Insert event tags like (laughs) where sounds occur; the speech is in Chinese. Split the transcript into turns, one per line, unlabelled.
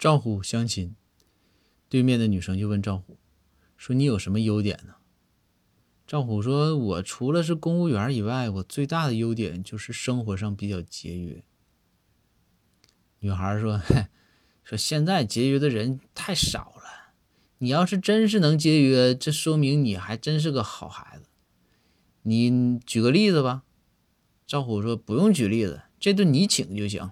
赵虎相亲，对面的女生就问赵虎说：“你有什么优点呢？”赵虎说：“我除了是公务员以外，我最大的优点就是生活上比较节约。”女孩说：“ (laughs) 说现在节约的人太少了，你要是真是能节约，这说明你还真是个好孩子。你举个例子吧。”赵虎说：“不用举例子，这顿你请就行。”